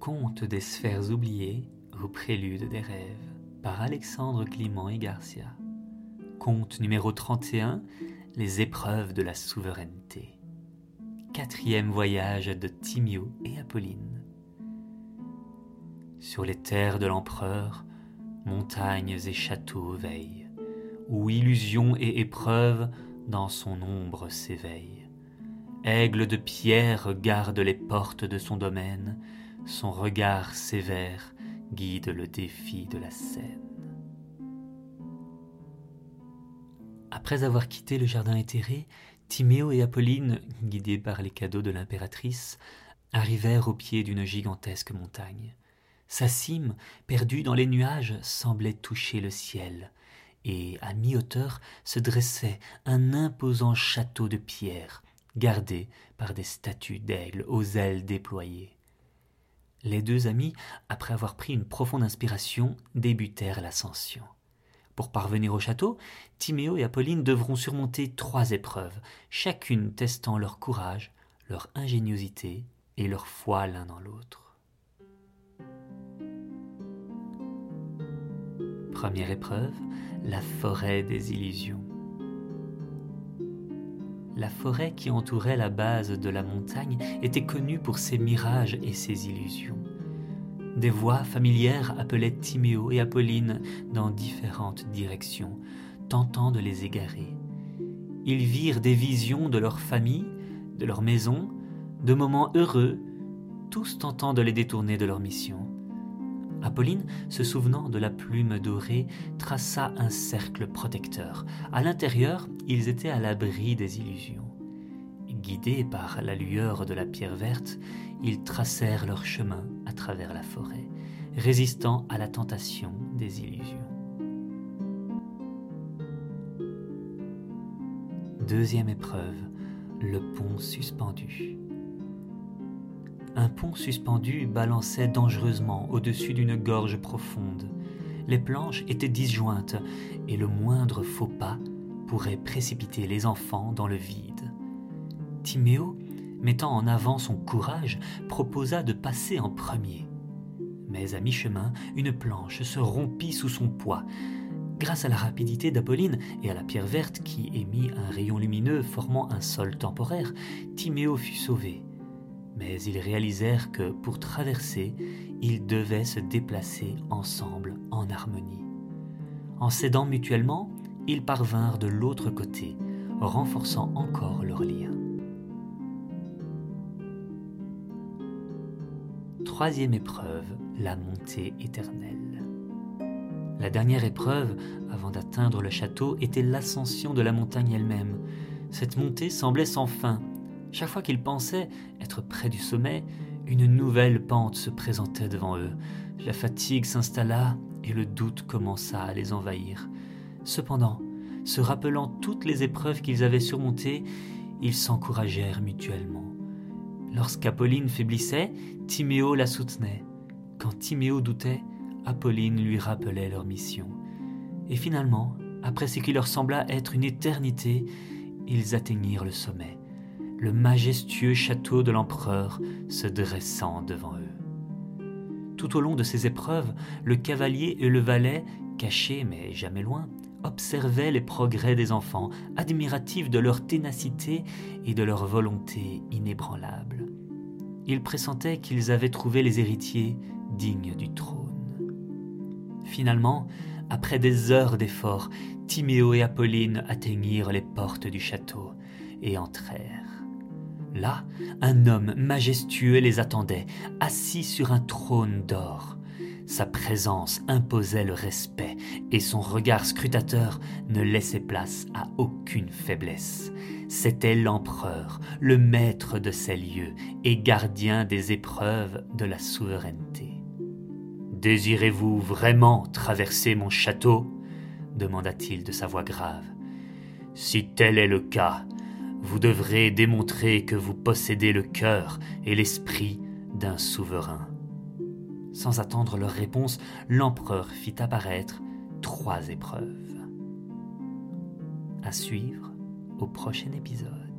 Conte des sphères oubliées au prélude des rêves par Alexandre Clément et Garcia. Conte numéro 31 Les épreuves de la souveraineté. Quatrième voyage de Timio et Apolline. Sur les terres de l'empereur, montagnes et châteaux veillent, où illusion et épreuve dans son ombre s'éveillent. Aigle de pierre garde les portes de son domaine, son regard sévère guide le défi de la scène. Après avoir quitté le jardin éthéré, Timéo et Apolline, guidés par les cadeaux de l'impératrice, arrivèrent au pied d'une gigantesque montagne. Sa cime, perdue dans les nuages, semblait toucher le ciel, et à mi-hauteur se dressait un imposant château de pierre, gardé par des statues d'aigles aux ailes déployées. Les deux amis, après avoir pris une profonde inspiration, débutèrent l'ascension. Pour parvenir au château, Timéo et Apolline devront surmonter trois épreuves, chacune testant leur courage, leur ingéniosité et leur foi l'un dans l'autre. Première épreuve, la forêt des illusions. La forêt qui entourait la base de la montagne était connue pour ses mirages et ses illusions. Des voix familières appelaient Timéo et Apolline dans différentes directions, tentant de les égarer. Ils virent des visions de leur famille, de leur maison, de moments heureux, tous tentant de les détourner de leur mission. Apolline, se souvenant de la plume dorée, traça un cercle protecteur. À l'intérieur, ils étaient à l'abri des illusions. Guidés par la lueur de la pierre verte, ils tracèrent leur chemin travers la forêt, résistant à la tentation des illusions. Deuxième épreuve, le pont suspendu. Un pont suspendu balançait dangereusement au-dessus d'une gorge profonde. Les planches étaient disjointes et le moindre faux pas pourrait précipiter les enfants dans le vide. Timéo, mettant en avant son courage, proposa de passer en premier. Mais à mi-chemin, une planche se rompit sous son poids. Grâce à la rapidité d'Apolline et à la pierre verte qui émit un rayon lumineux formant un sol temporaire, Timéo fut sauvé mais ils réalisèrent que pour traverser, ils devaient se déplacer ensemble en harmonie. En s'aidant mutuellement, ils parvinrent de l'autre côté, renforçant encore leur lien. Troisième épreuve, la montée éternelle. La dernière épreuve, avant d'atteindre le château, était l'ascension de la montagne elle-même. Cette montée semblait sans fin, chaque fois qu'ils pensaient être près du sommet, une nouvelle pente se présentait devant eux. La fatigue s'installa et le doute commença à les envahir. Cependant, se rappelant toutes les épreuves qu'ils avaient surmontées, ils s'encouragèrent mutuellement. Lorsqu'Apolline faiblissait, Timéo la soutenait. Quand Timéo doutait, Apolline lui rappelait leur mission. Et finalement, après ce qui leur sembla être une éternité, ils atteignirent le sommet le majestueux château de l'empereur se dressant devant eux. Tout au long de ces épreuves, le cavalier et le valet, cachés mais jamais loin, observaient les progrès des enfants, admiratifs de leur ténacité et de leur volonté inébranlable. Ils pressentaient qu'ils avaient trouvé les héritiers dignes du trône. Finalement, après des heures d'efforts, Timéo et Apolline atteignirent les portes du château et entrèrent. Là, un homme majestueux les attendait, assis sur un trône d'or. Sa présence imposait le respect et son regard scrutateur ne laissait place à aucune faiblesse. C'était l'empereur, le maître de ces lieux et gardien des épreuves de la souveraineté. Désirez-vous vraiment traverser mon château? demanda-t-il de sa voix grave. Si tel est le cas, vous devrez démontrer que vous possédez le cœur et l'esprit d'un souverain. Sans attendre leur réponse, l'empereur fit apparaître trois épreuves. À suivre au prochain épisode.